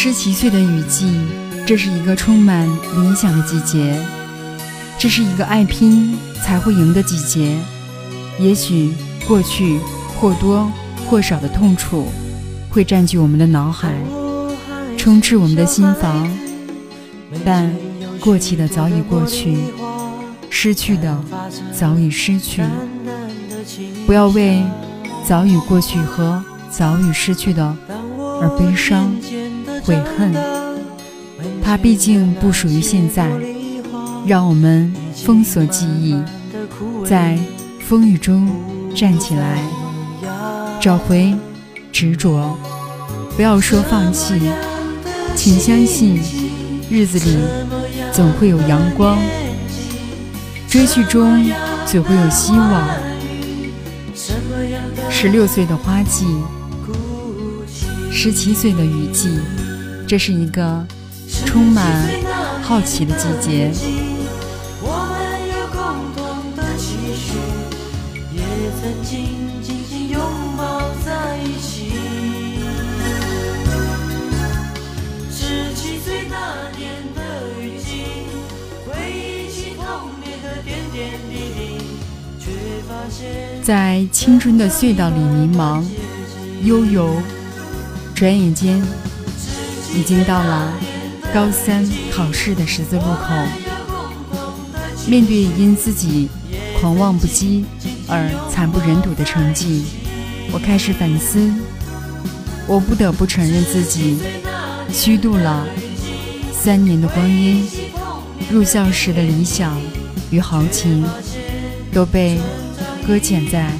十七岁的雨季，这是一个充满理想的季节，这是一个爱拼才会赢的季节。也许过去或多或少的痛楚会占据我们的脑海，充斥我们的心房，但过去的早已过去，失去的早已失去。不要为早已过去和早已失去的而悲伤。悔恨，它毕竟不属于现在。让我们封锁记忆，在风雨中站起来，找回执着。不要说放弃，请相信，日子里总会有阳光，追剧中总会有希望。十六岁的花季，十七岁的雨季。这是一个充满好奇的季节。在青春的隧道里迷茫、悠游，转眼间。已经到了高三考试的十字路口，面对因自己狂妄不羁而惨不忍睹的成绩，我开始反思。我不得不承认自己虚度了三年的光阴，入校时的理想与豪情都被搁浅在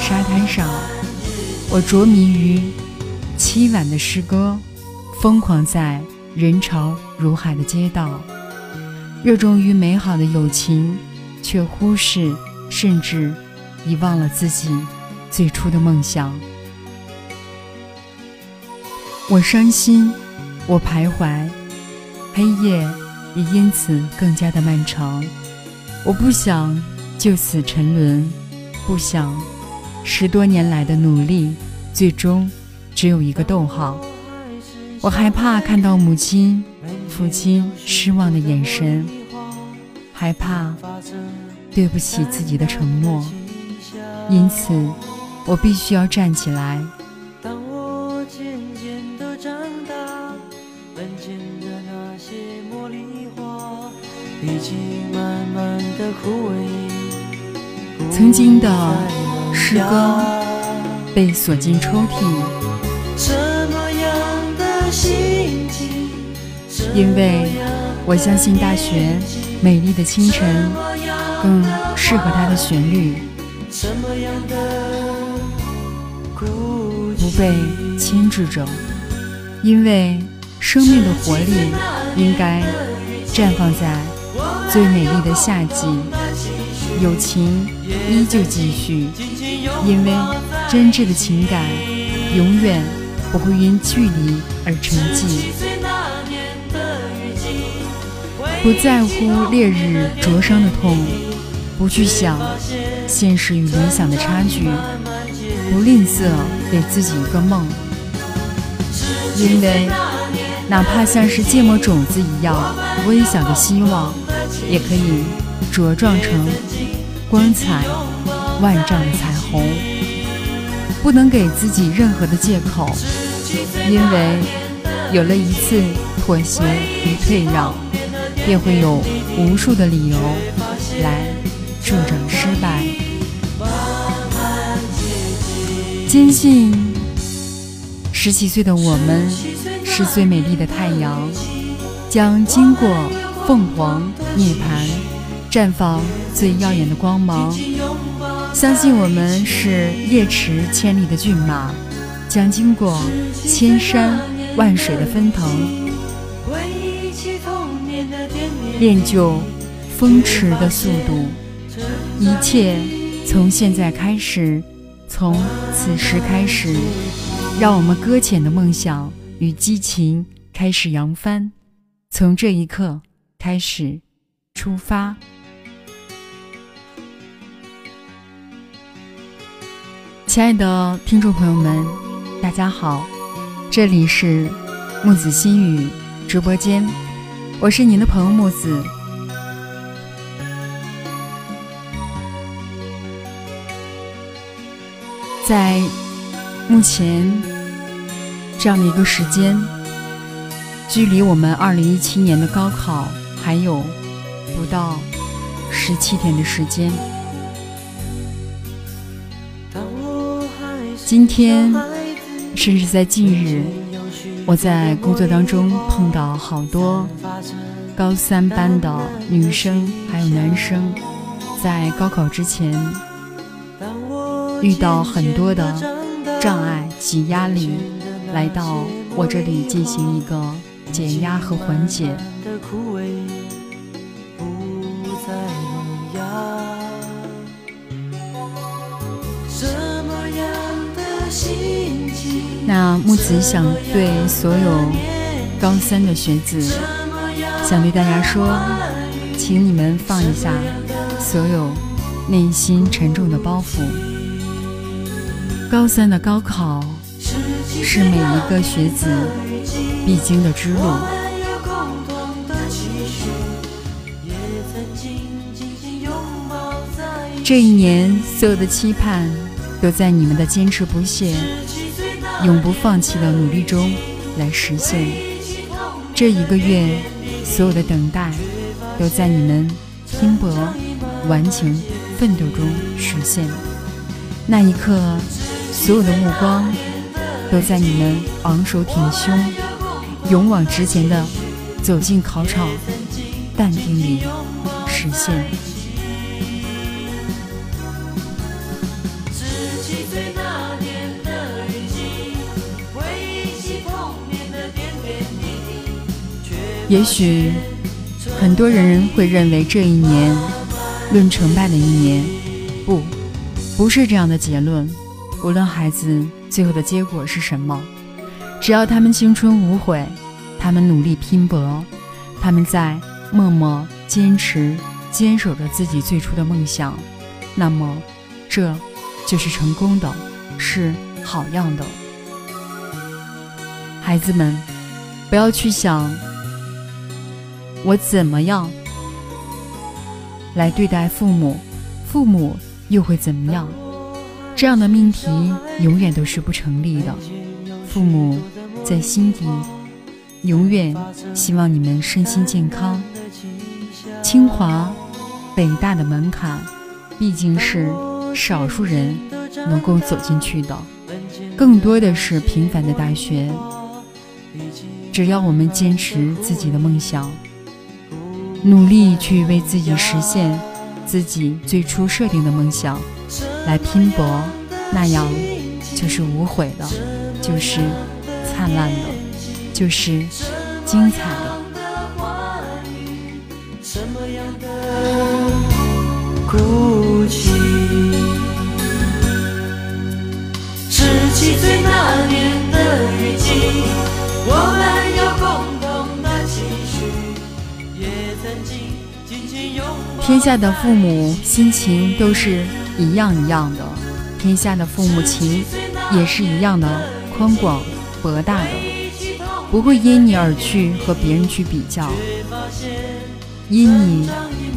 沙滩上。我着迷于凄婉的诗歌。疯狂在人潮如海的街道，热衷于美好的友情，却忽视甚至遗忘了自己最初的梦想。我伤心，我徘徊，黑夜也因此更加的漫长。我不想就此沉沦，不想十多年来的努力最终只有一个逗号。我害怕看到母亲、父亲失望的眼神，害怕对不起自己的承诺，因此我必须要站起来。曾经的诗歌被锁进抽屉。因为我相信大学美丽的清晨更适合它的旋律，不被牵制着。因为生命的活力应该绽放在最美丽的夏季，友情依旧继续。因为真挚的情感永远不会因距离而沉寂。不在乎烈日灼伤的痛，不去想现实与理想的差距，不吝啬给自己一个梦，因为哪怕像是芥末种子一样微小的希望，也可以茁壮成光彩万丈的彩虹。不能给自己任何的借口，因为有了一次妥协与退让。便会有无数的理由来助长失败。坚信十七岁的我们是最美丽的太阳，将经过凤凰涅槃，绽放最耀眼的光芒。相信我们是夜驰千里的骏马，将经过千山万水的奔腾。练就风驰的速度，一切从现在开始，从此时开始，让我们搁浅的梦想与激情开始扬帆，从这一刻开始出发。亲爱的听众朋友们，大家好，这里是木子心语直播间，我是您的朋友木子。在目前这样的一个时间，距离我们二零一七年的高考还有不到十七天的时间。今天，甚至在近日，我在工作当中碰到好多高三班的女生还有男生，在高考之前遇到很多的障碍及压力，来到我这里进行一个减压和缓解。木子想对所有高三的学子，想对大家说，请你们放一下所有内心沉重的包袱。高三的高考是每一个学子必经的之路。这一年所有的期盼，都在你们的坚持不懈。永不放弃的努力中来实现。这一个月，所有的等待都在你们拼搏、顽强、奋斗中实现。那一刻，所有的目光都在你们昂首挺胸、勇往直前的走进考场、淡定里实现。也许很多人会认为这一年论成败的一年，不，不是这样的结论。无论孩子最后的结果是什么，只要他们青春无悔，他们努力拼搏，他们在默默坚持坚守着自己最初的梦想，那么这就是成功的，是好样的。孩子们，不要去想。我怎么样来对待父母，父母又会怎么样？这样的命题永远都是不成立的。父母在心底永远希望你们身心健康。清华、北大的门槛毕竟是少数人能够走进去的，更多的是平凡的大学。只要我们坚持自己的梦想。努力去为自己实现自己最初设定的梦想来拼搏，那样就是无悔的，就是灿烂的，就是精彩的。十七岁那年的雨季，我天下的父母心情都是一样一样的，天下的父母情也是一样的宽广博大的，不会因你而去和别人去比较，因你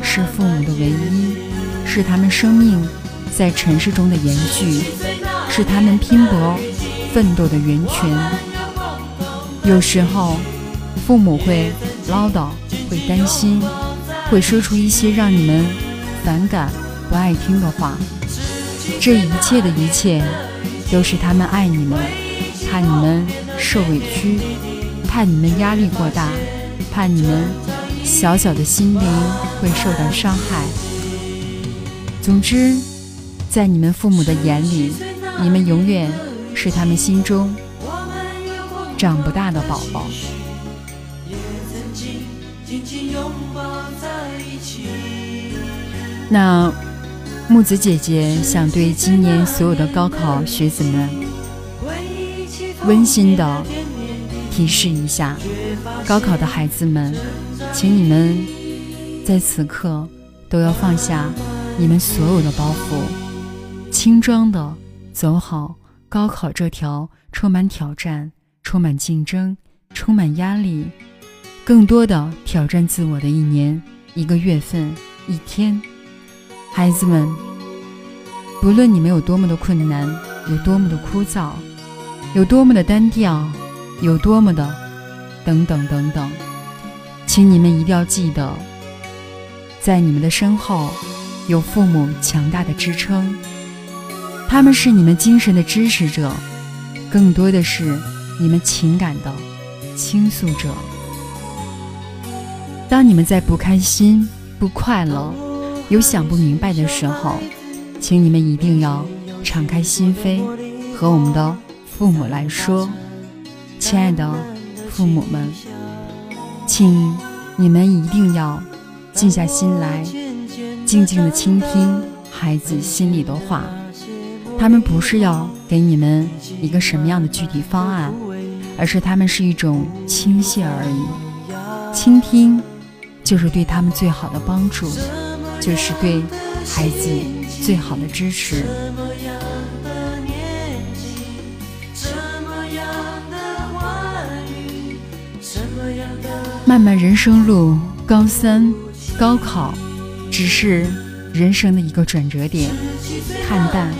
是父母的唯一，是他们生命在尘世中的延续，是他们拼搏奋斗的源泉。有时候，父母会唠叨，会担心。会说出一些让你们反感、不爱听的话。这一切的一切，都是他们爱你们，怕你们受委屈，怕你们压力过大，怕你们小小的心灵会受到伤害。总之，在你们父母的眼里，你们永远是他们心中长不大的宝宝。也曾经紧紧拥抱那木子姐姐想对今年所有的高考学子们温馨的提示一下：高考的孩子们，请你们在此刻都要放下你们所有的包袱，轻装的走好高考这条充满挑战、充满竞争充满压力，更多的挑战自我的一年、一个月份、一天。孩子们，不论你们有多么的困难，有多么的枯燥，有多么的单调，有多么的等等等等，请你们一定要记得，在你们的身后有父母强大的支撑，他们是你们精神的支持者。更多的是你们情感的倾诉者。当你们在不开心、不快乐、有想不明白的时候，请你们一定要敞开心扉，和我们的父母来说：“亲爱的父母们，请你们一定要静下心来，静静的倾听孩子心里的话。”他们不是要给你们一个什么样的具体方案，而是他们是一种倾泻而已。倾听，就是对他们最好的帮助，就是对孩子最好的支持。漫漫人生路，高三高考，只是人生的一个转折点。看淡。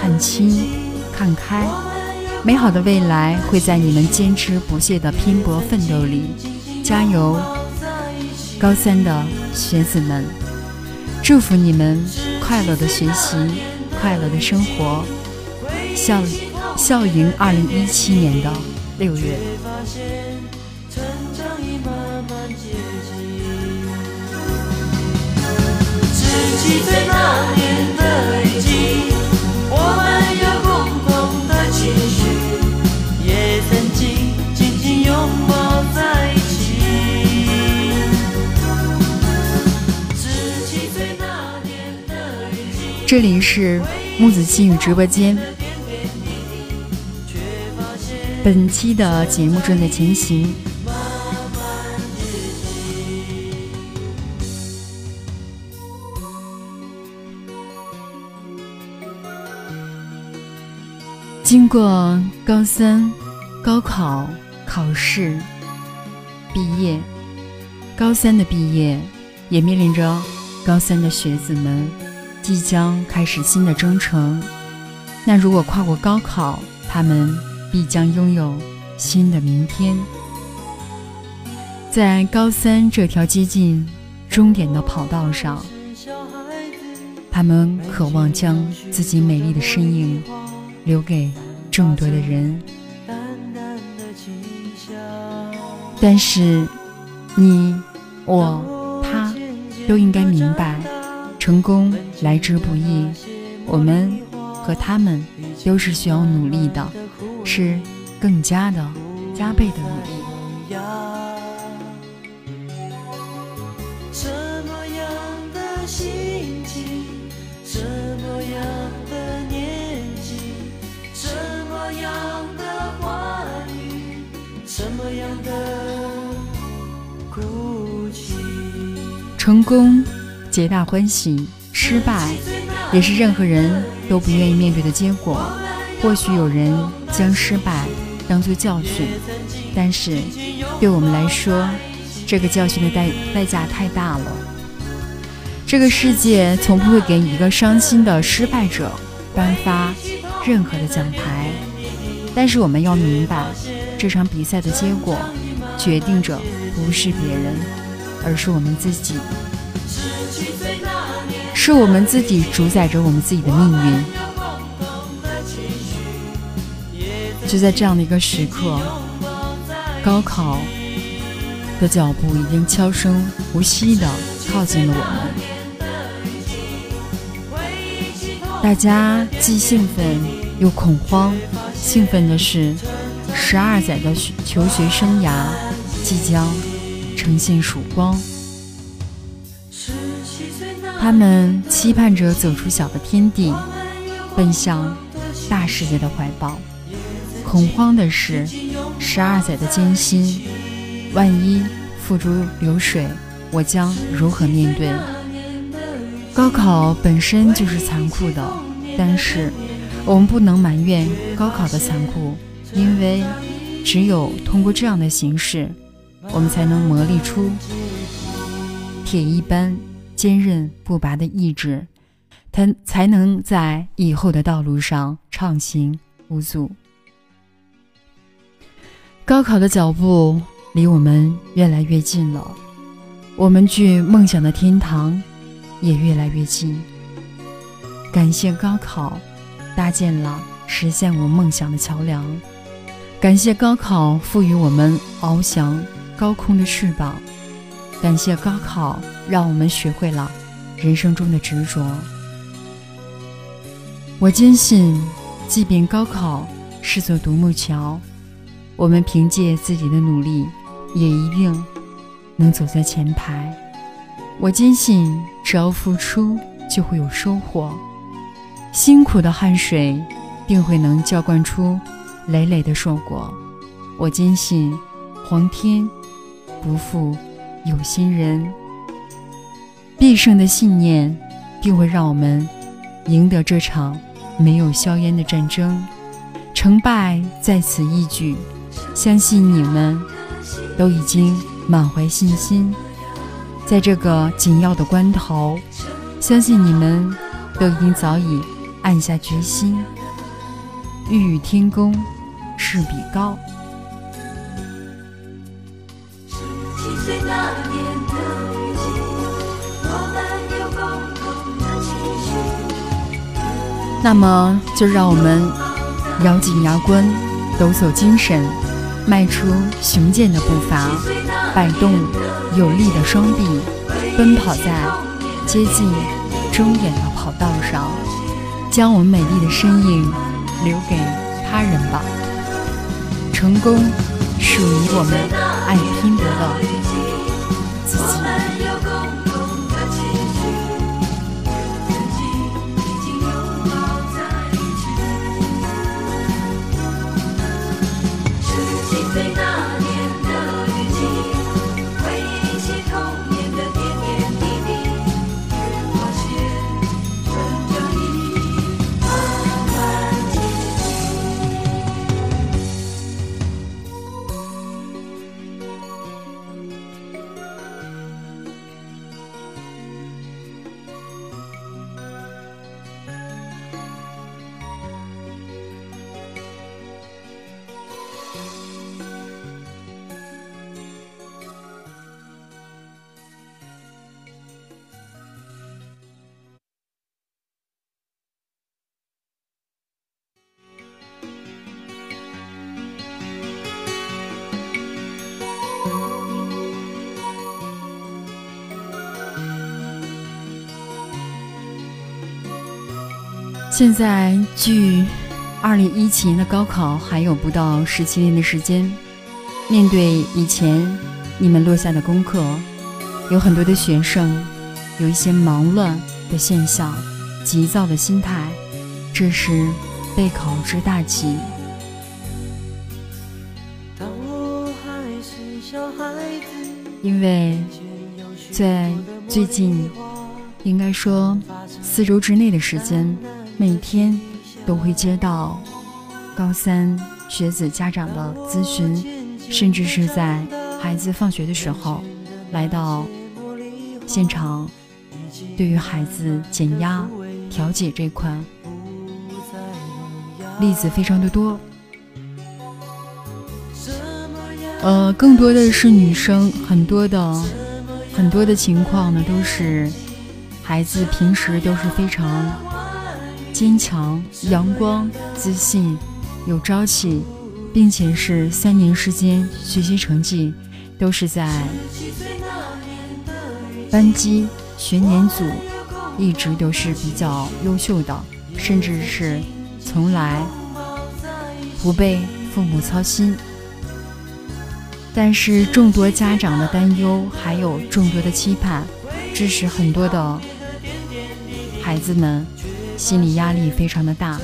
看清，看开，美好的未来会在你们坚持不懈的拼搏奋斗里，加油！高三的学子们，祝福你们快乐的学习，快乐的生活，笑笑迎二零一七年的六月。这里是木子细雨直播间，本期的节目正在进行。经过高三高考考试毕业，高三的毕业也面临着高三的学子们。即将开始新的征程，那如果跨过高考，他们必将拥有新的明天。在高三这条接近终点的跑道上，他们渴望将自己美丽的身影留给众多的人。但是，你、我、他都应该明白。成功来之不易，我们和他们都是需要努力的，是更加的加倍的努力。什么样的心情，什么样的年纪，什么样的话语，什么样的哭泣，成功。皆大欢喜，失败也是任何人都不愿意面对的结果。或许有人将失败当作教训，但是对我们来说，这个教训的代代价太大了。这个世界从不会给一个伤心的失败者颁发任何的奖牌，但是我们要明白，这场比赛的结果决定着不是别人，而是我们自己。是我们自己主宰着我们自己的命运。就在这样的一个时刻，高考的脚步已经悄声无息地靠近了我们。大家既兴奋又恐慌。兴奋的是，十二载的求学生涯即将呈现曙光。他们期盼着走出小的天地，奔向大世界的怀抱。恐慌的是，十二载的艰辛，万一付诸流水，我将如何面对？高考本身就是残酷的，但是我们不能埋怨高考的残酷，因为只有通过这样的形式，我们才能磨砺出铁一般坚韧不拔的意志，才才能在以后的道路上畅行无阻。高考的脚步离我们越来越近了，我们距梦想的天堂也越来越近。感谢高考，搭建了实现我梦想的桥梁。感谢高考赋予我们翱翔高空的翅膀，感谢高考让我们学会了人生中的执着。我坚信，即便高考是座独木桥，我们凭借自己的努力，也一定能走在前排。我坚信，只要付出，就会有收获。辛苦的汗水，定会能浇灌出。累累的硕果，我坚信，皇天不负有心人。必胜的信念，定会让我们赢得这场没有硝烟的战争。成败在此一举，相信你们都已经满怀信心。在这个紧要的关头，相信你们都已经早已暗下决心。欲与天公。势比高。那么，就让我们咬紧牙关，抖擞精神，迈出雄健的步伐，摆动有力的双臂，奔跑在接近终点的跑道上，将我们美丽的身影留给他人吧。成功属于我们爱拼搏的现在距二零一七年的高考还有不到十七年的时间，面对以前你们落下的功课，有很多的学生有一些忙乱的现象、急躁的心态，这是备考之大忌。因为在最近，应该说四周之内的时间。每天都会接到高三学子家长的咨询，甚至是在孩子放学的时候来到现场，对于孩子减压调解这块例子非常的多。呃，更多的是女生，很多的很多的情况呢，都是孩子平时都是非常。坚强、阳光、自信、有朝气，并且是三年时间学习成绩都是在班级学年组一直都是比较优秀的，甚至是从来不被父母操心。但是众多家长的担忧，还有众多的期盼，致使很多的孩子们。心理压力非常的大，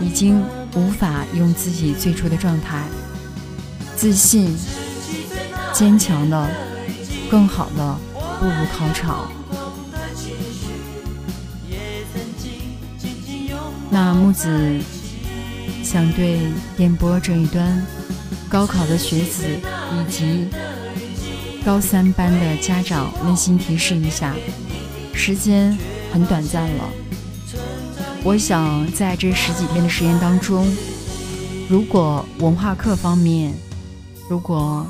已经无法用自己最初的状态，自信、坚强的、更好的步入考场。那木子想对电波这一端高考的学子以及高三班的家长温馨提示一下：时间很短暂了。我想在这十几天的时间当中，如果文化课方面如果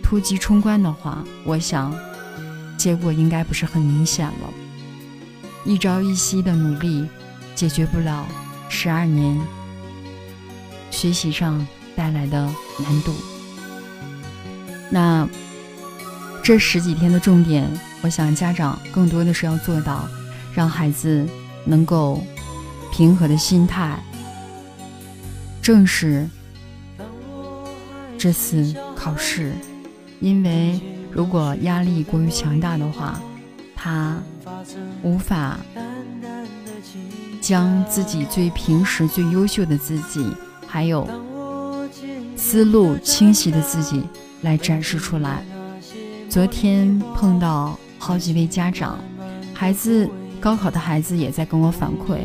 突击冲关的话，我想结果应该不是很明显了。一朝一夕的努力解决不了十二年学习上带来的难度。那这十几天的重点，我想家长更多的是要做到，让孩子能够平和的心态，正是这次考试。因为如果压力过于强大的话，他。无法将自己最平时最优秀的自己，还有思路清晰的自己来展示出来。昨天碰到好几位家长，孩子高考的孩子也在跟我反馈，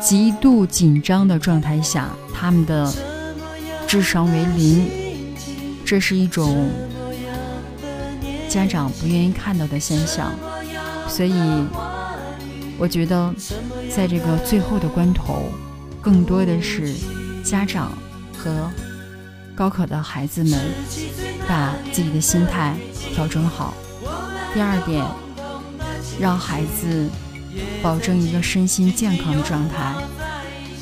极度紧张的状态下，他们的智商为零，这是一种家长不愿意看到的现象。所以，我觉得，在这个最后的关头，更多的是家长和高考的孩子们把自己的心态调整好。第二点，让孩子保证一个身心健康的状态。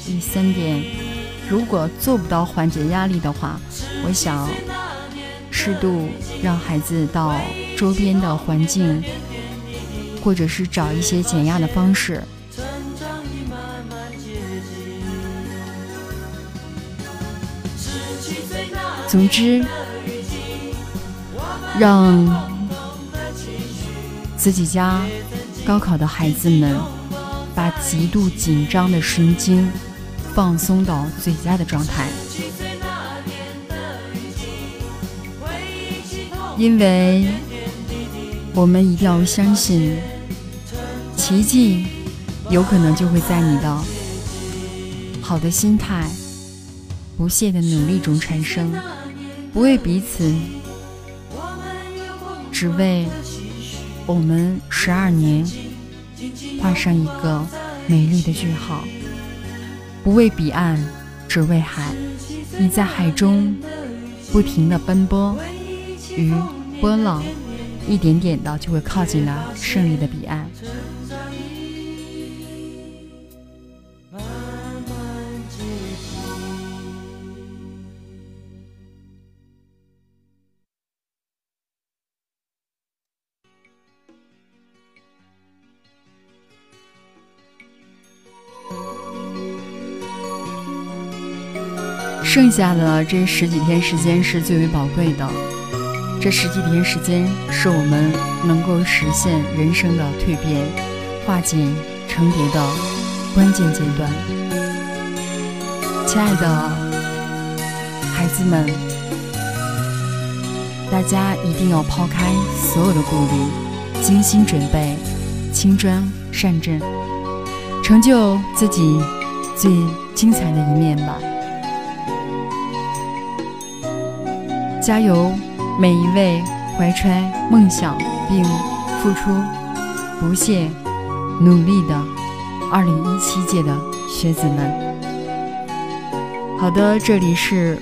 第三点，如果做不到缓解压力的话，我想适度让孩子到周边的环境。或者是找一些减压的方式。总之，让自己家高考的孩子们把极度紧张的神经放松到最佳的状态，因为我们一定要相信。奇迹有可能就会在你的好的心态、不懈的努力中产生，不为彼此，只为我们十二年画上一个美丽的句号。不为彼岸，只为海。你在海中不停的奔波，与波浪一点点的就会靠近了胜利的彼岸。剩下的这十几天时间是最为宝贵的，这十几天时间是我们能够实现人生的蜕变、化茧成蝶的关键阶段。亲爱的孩子们，大家一定要抛开所有的顾虑，精心准备，轻装上阵，成就自己最精彩的一面吧。加油，每一位怀揣梦想并付出不懈努力的2017届的学子们！好的，这里是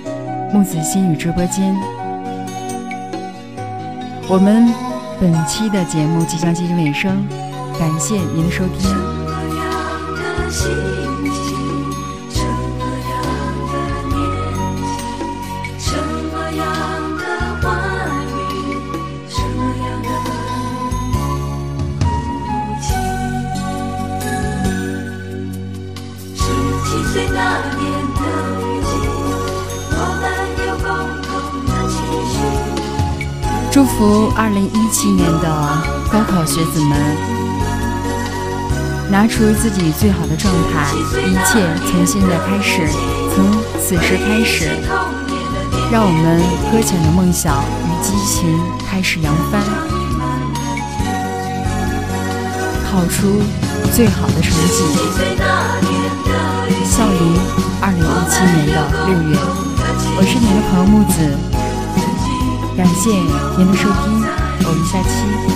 木子心语直播间，我们本期的节目即将接近尾声，感谢您的收听。祝福二零一七年的高考学子们，拿出自己最好的状态，一切从现在开始，从此时开始，让我们搁浅的梦想与激情开始扬帆，考出最好的成绩。笑迎二零一七年的六月。我是您的朋友木子，感谢您的收听，我们下期。